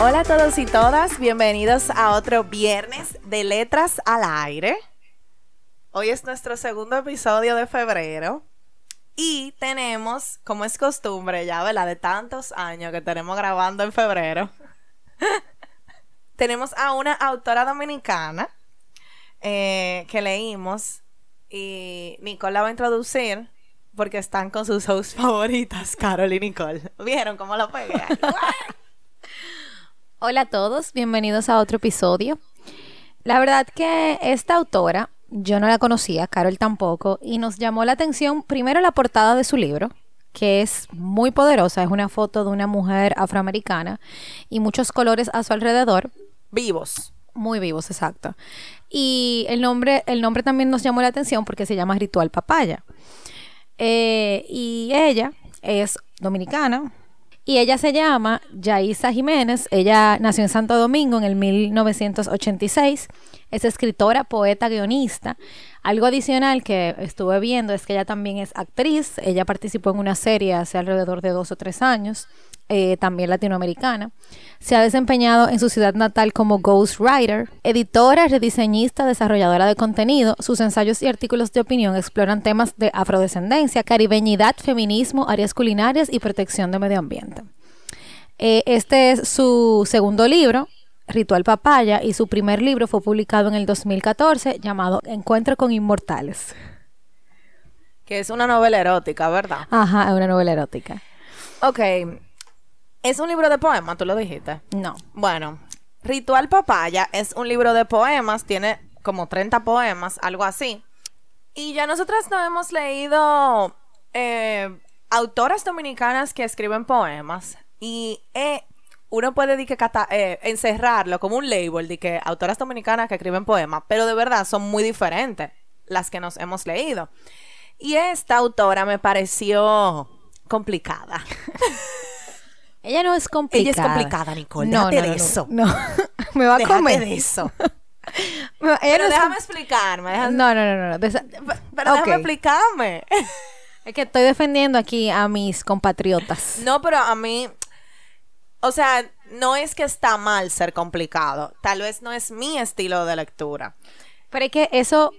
Hola a todos y todas, bienvenidos a otro viernes de Letras al Aire. Hoy es nuestro segundo episodio de febrero y tenemos, como es costumbre ya, ¿verdad? De tantos años que tenemos grabando en febrero, tenemos a una autora dominicana eh, que leímos y Nicole la va a introducir porque están con sus hosts favoritas, Carol y Nicole. ¿Vieron cómo lo pegué? Hola a todos, bienvenidos a otro episodio. La verdad que esta autora yo no la conocía, Carol tampoco, y nos llamó la atención primero la portada de su libro, que es muy poderosa, es una foto de una mujer afroamericana y muchos colores a su alrededor. Vivos. Muy vivos, exacto. Y el nombre, el nombre también nos llamó la atención porque se llama Ritual Papaya. Eh, y ella es dominicana, y ella se llama Yaisa Jiménez. Ella nació en Santo Domingo en el 1986. Es escritora, poeta, guionista. Algo adicional que estuve viendo es que ella también es actriz. Ella participó en una serie hace alrededor de dos o tres años. Eh, también latinoamericana. Se ha desempeñado en su ciudad natal como ghostwriter, editora, rediseñista, desarrolladora de contenido. Sus ensayos y artículos de opinión exploran temas de afrodescendencia, caribeñidad, feminismo, áreas culinarias y protección de medio ambiente. Eh, este es su segundo libro, Ritual Papaya, y su primer libro fue publicado en el 2014 llamado Encuentro con Inmortales. Que es una novela erótica, ¿verdad? Ajá, es una novela erótica. Ok, es un libro de poemas, tú lo dijiste. No. Bueno, Ritual Papaya es un libro de poemas, tiene como 30 poemas, algo así. Y ya nosotras no hemos leído eh, autoras dominicanas que escriben poemas. Y eh, uno puede eh, encerrarlo como un label de que autoras dominicanas que escriben poemas, pero de verdad son muy diferentes las que nos hemos leído. Y esta autora me pareció complicada. Ella no es complicada. Ella es complicada, Nicole. No, de eso. No, me va a comer. de eso. pero déjame explicarme. No, no, no, no. Pero déjame explicarme. Es que estoy defendiendo aquí a mis compatriotas. No, pero a mí, o sea, no es que está mal ser complicado. Tal vez no es mi estilo de lectura. Pero es que eso,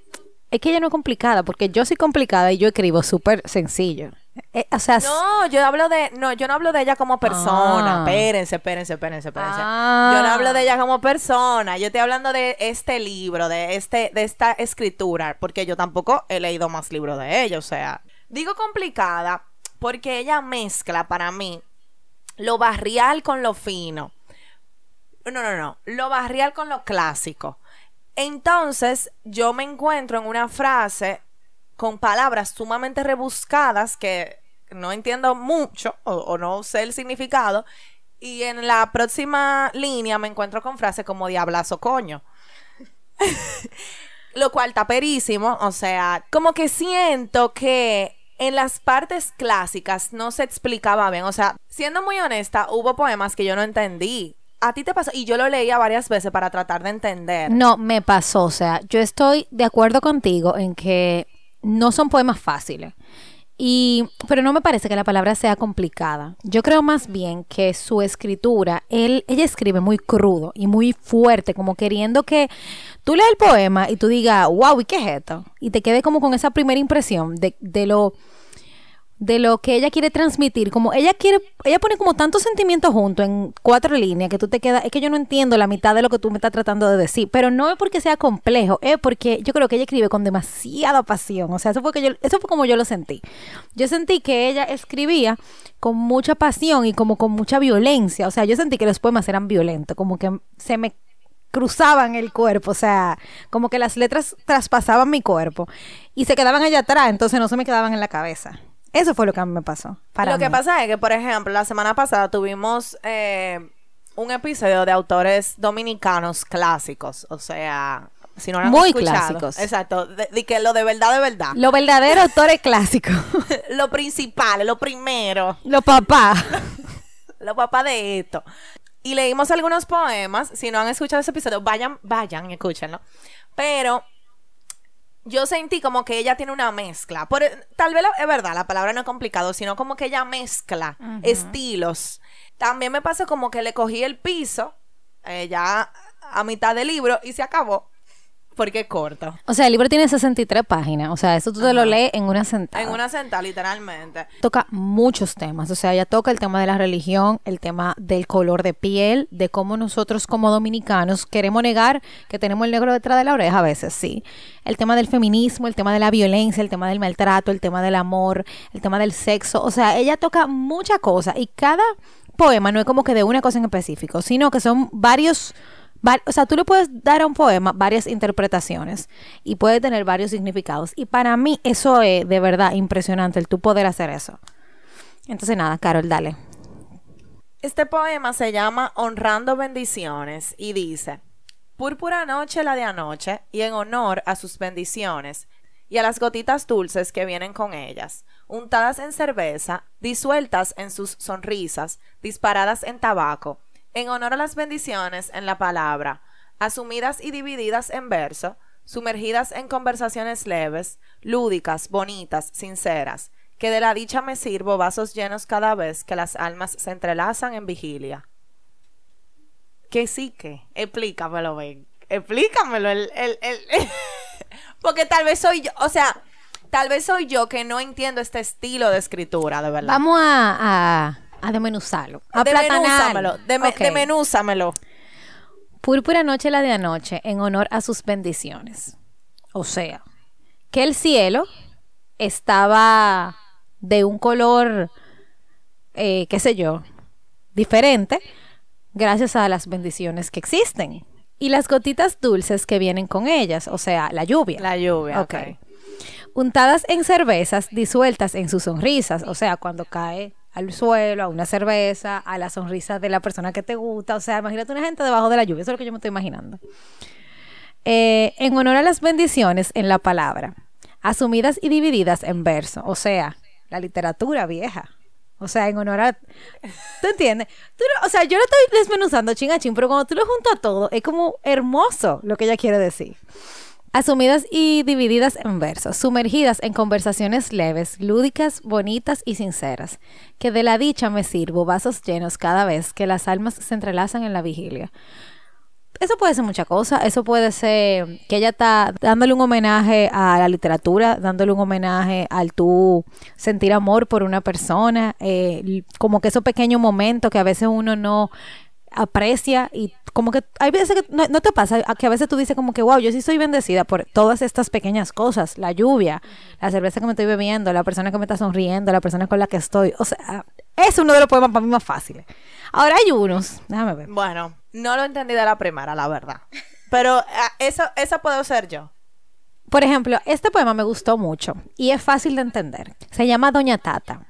es que ella no es complicada, porque yo soy complicada y yo escribo súper sencillo. Eh, o sea, no, yo hablo de, no, yo no hablo de ella como persona. Ah. Espérense, espérense, espérense, espérense. Ah. Yo no hablo de ella como persona. Yo estoy hablando de este libro, de este, de esta escritura, porque yo tampoco he leído más libros de ella. O sea, digo complicada porque ella mezcla para mí lo barrial con lo fino. No, no, no. Lo barrial con lo clásico. Entonces, yo me encuentro en una frase con palabras sumamente rebuscadas que no entiendo mucho o, no sé el significado. Y en la próxima línea me encuentro con frases como diablazo coño. Lo cual está perísimo. O sea, como que siento que en las partes clásicas no se explicaba bien. O sea, siendo muy honesta, hubo poemas que yo no entendí. A ti te pasó, y yo lo leía varias veces para tratar de entender. No, me pasó. O sea, yo estoy de acuerdo contigo en que no son poemas fáciles. Y, pero no me parece que la palabra sea complicada. Yo creo más bien que su escritura, él, ella escribe muy crudo y muy fuerte, como queriendo que tú leas el poema y tú digas, wow, ¿y qué es esto? Y te quede como con esa primera impresión de, de lo de lo que ella quiere transmitir, como ella quiere, ella pone como tantos sentimientos juntos en cuatro líneas que tú te quedas, es que yo no entiendo la mitad de lo que tú me estás tratando de decir, pero no es porque sea complejo, es porque yo creo que ella escribe con demasiada pasión, o sea, eso fue que yo, eso fue como yo lo sentí. Yo sentí que ella escribía con mucha pasión y como con mucha violencia, o sea, yo sentí que los poemas eran violentos, como que se me cruzaban el cuerpo, o sea, como que las letras traspasaban mi cuerpo y se quedaban allá atrás, entonces no se me quedaban en la cabeza. Eso fue lo que a mí me pasó. Para Lo que pasa es que, por ejemplo, la semana pasada tuvimos eh, un episodio de autores dominicanos clásicos. O sea, si no lo han Muy escuchado. clásicos. Exacto. De, de que lo de verdad, de verdad. Lo verdadero autor es clásico. Lo principal, lo primero. Lo papá. Lo papá de esto. Y leímos algunos poemas. Si no han escuchado ese episodio, vayan, vayan y escúchenlo. Pero yo sentí como que ella tiene una mezcla. Por, tal vez la- es verdad, la palabra no es complicado, sino como que ella mezcla estilos. También me pasó como que le cogí el piso eh, ya a mitad del libro y se acabó. Porque es corto. O sea, el libro tiene 63 páginas. O sea, eso tú te lo lees en una sentada. En una sentada, literalmente. Toca muchos temas. O sea, ella toca el tema de la religión, el tema del color de piel, de cómo nosotros como dominicanos queremos negar que tenemos el negro detrás de la oreja a veces, sí. El tema del feminismo, el tema de la violencia, el tema del maltrato, el tema del amor, el tema del sexo. O sea, ella toca muchas cosas y cada poema no es como que de una cosa en específico, sino que son varios Va- O sea, tú le puedes dar a un poema varias interpretaciones y puede tener varios significados. Y para mí eso es de verdad impresionante, el tú poder hacer eso. Entonces nada, Carol, dale. Este poema se llama Honrando Bendiciones y dice, Púrpura noche la de anoche y en honor a sus bendiciones y a las gotitas dulces que vienen con ellas, untadas en cerveza, disueltas en sus sonrisas, disparadas en tabaco, en honor a las bendiciones en la palabra, asumidas y divididas en verso, sumergidas en conversaciones leves, lúdicas, bonitas, sinceras, que de la dicha me sirvo vasos llenos cada vez que las almas se entrelazan en vigilia. ¿Qué sí que? Explícamelo, ven. Explícamelo. El, el, el- Porque tal vez soy yo, o sea, tal vez soy yo que no entiendo este estilo de escritura, de verdad. Vamos a, a, a desmenuzarlo. A Desmenúzamelo, deme- Ok. desmenúzamelo. Púrpura noche la de anoche en honor a sus bendiciones. O sea, que el cielo estaba de un color, eh, qué sé yo, diferente, gracias a las bendiciones que existen. Y las gotitas dulces que vienen con ellas, o sea, la lluvia. La lluvia, Ok. ok. Untadas en cervezas, disueltas en sus sonrisas, o sea, cuando cae al suelo, a una cerveza, a la sonrisa de la persona que te gusta, o sea, imagínate una gente debajo de la lluvia, eso es lo que yo me estoy imaginando. Eh, en honor a las bendiciones en la palabra, asumidas y divididas en verso, o sea, la literatura vieja. O sea, en honor a... ¿Tú entiendes? O sea, yo lo estoy desmenuzando chin a chin, pero cuando tú lo juntas todo, es como hermoso lo que ella quiere decir. Asumidas y divididas en versos, sumergidas en conversaciones leves, lúdicas, bonitas y sinceras, que de la dicha me sirvo vasos llenos cada vez que las almas se entrelazan en la vigilia. Eso puede ser mucha cosa, eso puede ser que ella está dándole un homenaje a la literatura, dándole un homenaje al tú sentir amor por una persona, eh, como que esos pequeños momentos que a veces uno no aprecia y como que hay veces que no, no te pasa que a veces tú dices como que wow yo sí soy bendecida por todas estas pequeñas cosas la lluvia la cerveza que me estoy bebiendo la persona que me está sonriendo la persona con la que estoy o sea es uno de los poemas para mí más fáciles ahora hay unos déjame ver Bueno, no lo entendí de la primera, la verdad. Pero ah, eso, esa puedo ser yo. Por ejemplo, este poema me gustó mucho y es fácil de entender. Se llama Doña Tata.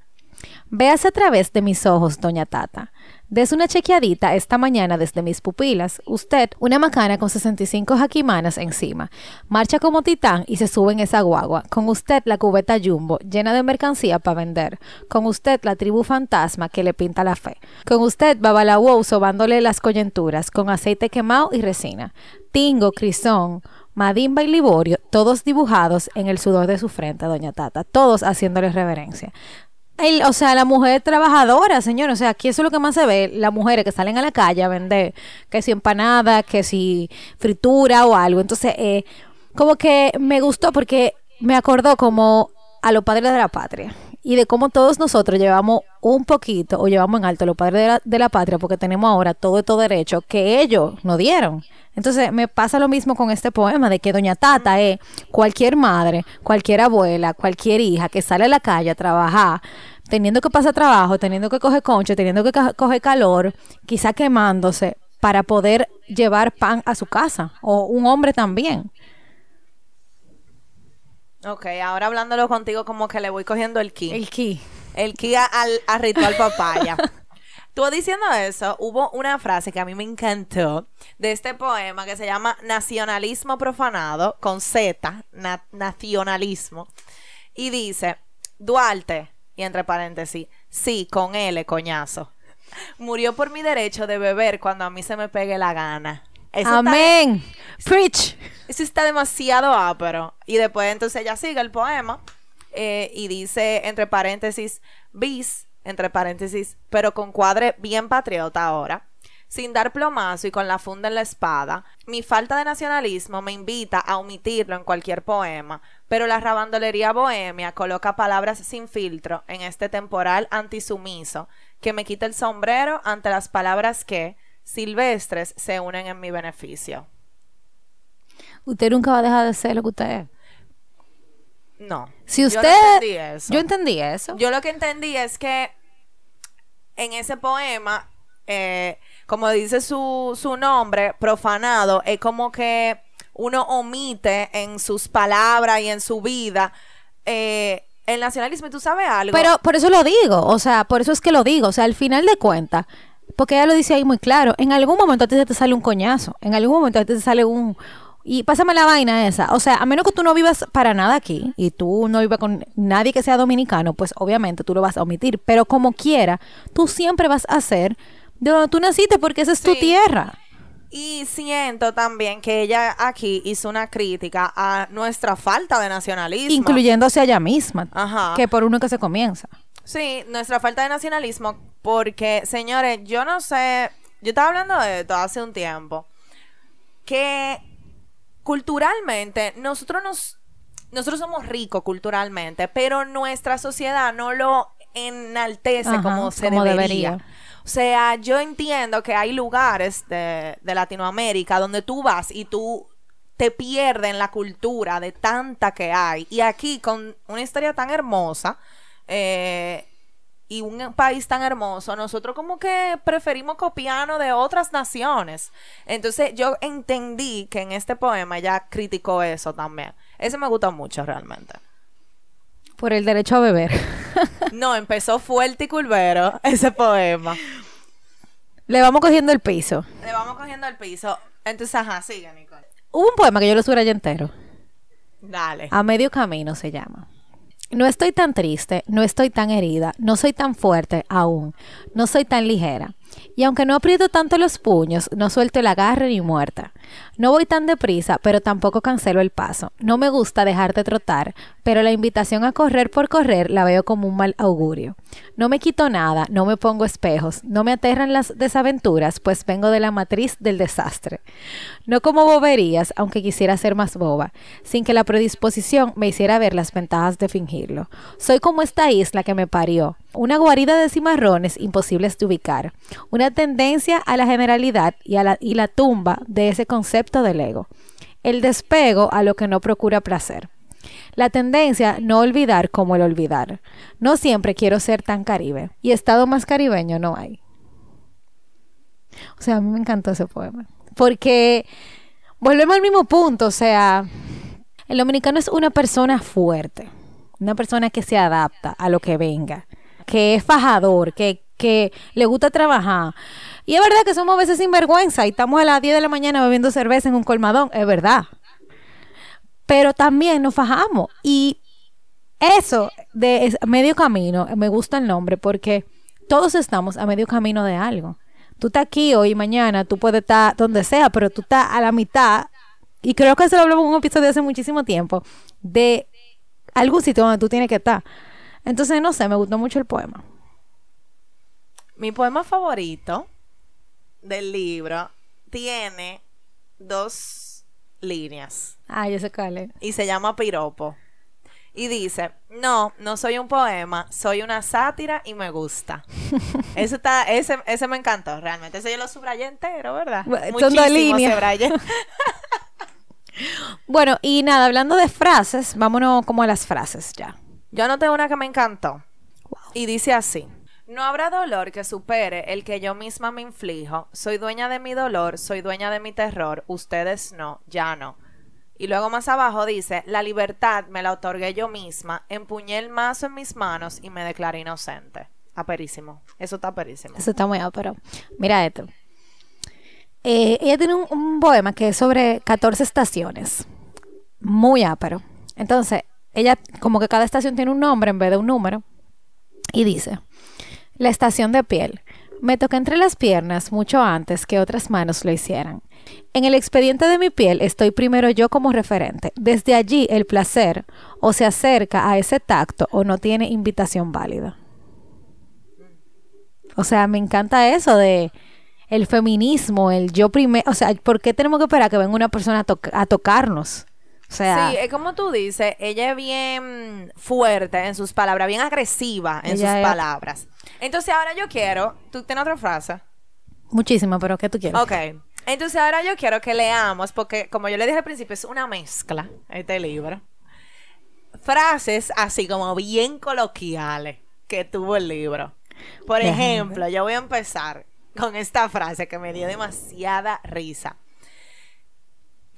Véase a través de mis ojos, Doña Tata. Des una chequeadita esta mañana desde mis pupilas. Usted, una macana con 65 jaquimanas encima. Marcha como titán y se sube en esa guagua. Con usted la cubeta jumbo, llena de mercancía para vender. Con usted la tribu fantasma que le pinta la fe. Con usted babalawou sobándole las coyunturas con aceite quemado y resina. Tingo, crisón, Madimba y Liborio, todos dibujados en el sudor de su frente, doña Tata, todos haciéndole reverencia. El- o sea, la mujer trabajadora, señor, o sea, aquí eso es lo que más se ve, las mujeres que salen a la calle a vender, que si empanada, que si fritura o algo. Entonces, eh, como que me gustó porque me acordó como a los padres de la patria y de cómo todos nosotros llevamos un poquito o llevamos en alto a los padres de la, patria porque tenemos ahora todo estos derechos que ellos nos dieron. Entonces me pasa lo mismo con este poema de que Doña Tata es cualquier madre, cualquier abuela, cualquier hija que sale a la calle a trabajar, teniendo que pasar trabajo, teniendo que coger concho, teniendo que coger calor, quizá quemándose, para poder llevar pan a su casa, o un hombre también. Ok, ahora hablándolo contigo como que le voy cogiendo el ki. El ki. El ki a- al, a ritual papaya. Tú diciendo eso, hubo una frase que a mí me encantó de este poema que se llama Nacionalismo profanado, con Z, na- nacionalismo. Y dice, Duarte, y entre paréntesis, sí, con L, coñazo. Murió por mi derecho de beber cuando a mí se me pegue la gana. Eso está- Amén. Preach. eso está demasiado ápero. Y después entonces ella sigue el poema eh, y dice, entre paréntesis, bis, entre paréntesis, pero con cuadre bien patriota ahora. Sin dar plomazo y con la funda en la espada, mi falta de nacionalismo me invita a omitirlo en cualquier poema, pero la rabandolería bohemia coloca palabras sin filtro en este temporal antisumiso que me quita el sombrero ante las palabras que, silvestres, se unen en mi beneficio. Usted nunca va a dejar de ser lo que usted es. No. Si Yo no usted... entendí eso. Yo entendí eso. Yo lo que entendí es que en ese poema, eh, como dice su, su nombre, profanado, es como que uno omite en sus palabras y en su vida eh, el nacionalismo. ¿Y tú sabes algo? Pero por eso lo digo, o sea, por eso es que lo digo, o sea, al final de cuentas, porque ella lo dice ahí muy claro, en algún momento a ti se te sale un coñazo, en algún momento a ti te sale un... Y pásame la vaina esa, o sea, a menos que tú no vivas para nada aquí y tú no vivas con nadie que sea dominicano, pues obviamente tú lo vas a omitir, pero como quiera, tú siempre vas a ser de donde tú naciste porque esa es tu tierra. Y siento también que ella aquí hizo una crítica a nuestra falta de nacionalismo. Incluyéndose a ella misma, Ajá. que por uno que se comienza. Sí, nuestra falta de nacionalismo, porque, señores, yo no sé, yo estaba hablando de esto hace un tiempo, que culturalmente nosotros nos, nosotros somos ricos culturalmente, pero nuestra sociedad no lo enaltece Ajá, como se como debería. debería. O sea, yo entiendo que hay lugares de, de Latinoamérica donde tú vas y tú te pierdes en la cultura de tanta que hay. Y aquí, con una historia tan hermosa eh, y un país tan hermoso, nosotros como que preferimos copiarnos de otras naciones. Entonces, yo entendí que en este poema ella criticó eso también. Ese me gusta mucho realmente. Por el derecho a beber. No, empezó fuerte y culvero ese poema. Le vamos cogiendo el piso. Le vamos cogiendo el piso. Entonces, ajá, sigue, Nicole. Hubo un poema que yo lo subrayé entero. Dale. A medio camino se llama. No estoy tan triste, no estoy tan herida, no soy tan fuerte aún, no soy tan ligera. Y aunque no aprieto tanto los puños, no suelto el agarre ni muerta. No voy tan deprisa, pero tampoco cancelo el paso. No me gusta dejarte trotar, pero la invitación a correr por correr la veo como un mal augurio. No me quito nada, no me pongo espejos, no me aterran las desaventuras, pues vengo de la matriz del desastre. No como boberías, aunque quisiera ser más boba, sin que la predisposición me hiciera ver las ventajas de fingirlo. Soy como esta isla que me parió, una guarida de cimarrones imposibles de ubicar, una tendencia a la generalidad y, a la, y la tumba de ese concepto del ego, el despego a lo que no procura placer. La tendencia no olvidar como el olvidar. No siempre quiero ser tan caribe. Y estado más caribeño no hay. O sea, a mí me encantó ese poema. Porque volvemos al mismo punto. O sea, el dominicano es una persona fuerte. Una persona que se adapta a lo que venga. Que es fajador. Que, que le gusta trabajar. Y es verdad que somos a veces sinvergüenza y estamos a las 10 de la mañana bebiendo cerveza en un colmadón. Es verdad pero también nos fajamos. Y eso de medio camino, me gusta el nombre porque todos estamos a medio camino de algo. Tú estás aquí hoy y mañana, tú puedes estar donde sea, pero tú estás a la mitad. Y creo que eso lo hablamos en un episodio hace muchísimo tiempo, de algún sitio donde tú tienes que estar. Entonces, no sé, me gustó mucho el poema. Mi poema favorito del libro tiene dos líneas Ah, yo sé cuál es. y se llama Piropo. Y dice, no, no soy un poema, soy una sátira y me gusta. Ese, está, ese, ese me encantó, realmente. Ese yo lo subrayé entero, ¿verdad? Bueno, son dos líneas. Bueno, y nada, hablando de frases, vámonos como a las frases ya. Yo anoté una que me encantó. Y dice así. No habrá dolor que supere el que yo misma me inflijo. Soy dueña de mi dolor, soy dueña de mi terror. Ustedes no, ya no. Y luego más abajo dice, la libertad me la otorgué yo misma, empuñé el mazo en mis manos y me declaré inocente. Aperísimo. Eso está aperísimo. Eso está muy pero Mira esto. Eh, ella tiene un, poema que es sobre 14 estaciones. Muy ápero. Entonces, ella, como que cada estación tiene un nombre en vez de un número. Y dice, la estación de piel. Me toqué entre las piernas mucho antes que otras manos lo hicieran. En el expediente de mi piel estoy primero yo como referente. Desde allí el placer o se acerca a ese tacto o no tiene invitación válida. O sea, me encanta eso de el feminismo, el yo primero, o sea, ¿por qué tenemos que esperar que venga una persona a, tocarnos? O sea, sí, es como tú dices, ella es bien fuerte en sus palabras, bien agresiva en sus palabras. Entonces ahora yo quiero, tú tienes otra frase. Muchísima, pero ¿qué tú quieres? Ok. Entonces ahora yo quiero que leamos, porque como yo le dije al principio, es una mezcla este libro. Frases así como bien coloquiales que tuvo el libro. Por ejemplo, yo voy a empezar con esta frase que me dio demasiada risa.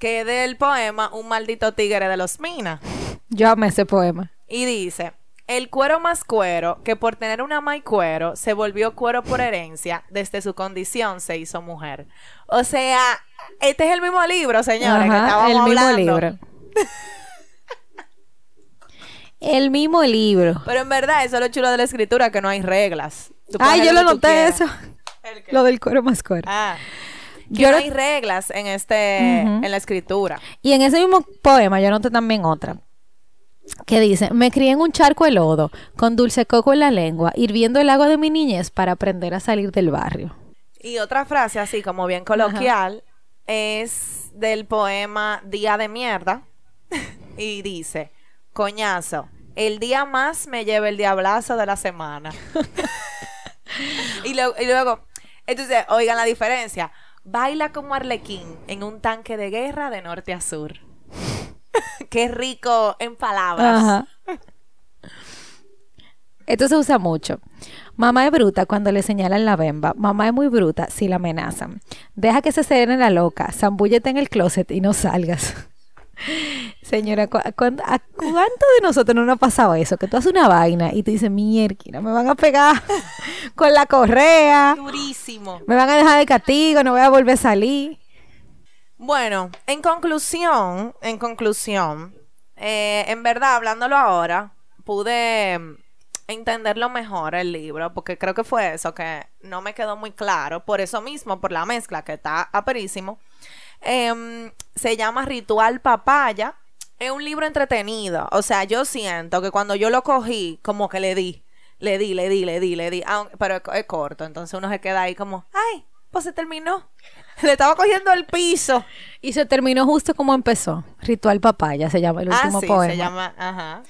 Que del poema Un maldito tigre de los minas. Yo amé ese poema. Y dice, el cuero más cuero, que por tener una mai cuero, se volvió cuero por herencia, desde su condición se hizo mujer. O sea, este es el mismo libro, señores, que estábamos el mismo libro. el mismo libro. Pero en verdad, eso es lo chulo de la escritura, que no hay reglas. Ay, yo lo noté eso. Lo del cuero más cuero. Ah. Yo no hay reglas en este, en la escritura. Y en ese mismo poema yo noté también otra que dice, me crié en un charco de lodo, con dulce coco en la lengua, hirviendo el agua de mi niñez para aprender a salir del barrio. Y otra frase así como bien coloquial es del poema Día de Mierda y dice, coñazo, el día más me lleva el diablazo de la semana. y, luego, y luego, entonces, oigan la diferencia, baila como arlequín en un tanque de guerra de norte a sur. Qué rico en palabras. Esto se usa mucho. Mamá es bruta cuando le señalan la bemba. Mamá es muy bruta si la amenazan. Deja que se serene la loca. Zambúllete en el closet y no salgas. Señora, ¿a cuánto de nosotros no nos ha pasado eso? Que tú haces una vaina y tú dices, mierda, me van a pegar con la correa. Durísimo. Me van a dejar de castigo, no voy a volver a salir. Bueno, en conclusión, en conclusión, eh, en verdad, hablándolo ahora, pude entenderlo mejor el libro, porque creo que fue eso que no me quedó muy claro, por eso mismo, por la mezcla que está aperísimo. Em, se llama Ritual Papaya. Es un libro entretenido. O sea, yo siento que cuando yo lo cogí, como que le di, le di, le di, le di, le di. pero es corto, entonces uno se queda ahí como, ay, pues se terminó. Le estaba cogiendo el piso. Y se terminó justo como empezó. Ritual Papaya se llama el ah, último ah, sí, Se llama, ajá.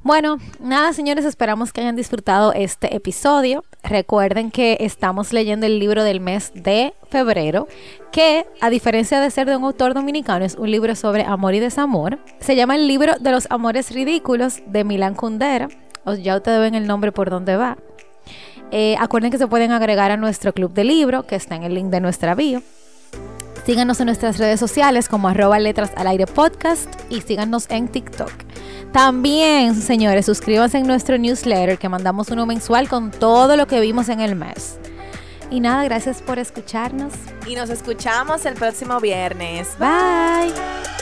Bueno, nada, señores, esperamos que hayan disfrutado este episodio. Recuerden que estamos leyendo el libro del mes de febrero, que a diferencia de ser de un autor dominicano, es un libro sobre amor y desamor. Se llama el libro de los amores ridículos de Milán Kundera. ya ustedes ven el nombre por dónde va. Eh, acuerden que se pueden agregar a nuestro club de libro, que está en el link de nuestra bio. Síganos en nuestras redes sociales como arroba letras al aire podcast y síganos en TikTok. También, señores, suscríbanse en nuestro newsletter que mandamos uno mensual con todo lo que vimos en el mes. Y nada, gracias por escucharnos. Y nos escuchamos el próximo viernes. Bye.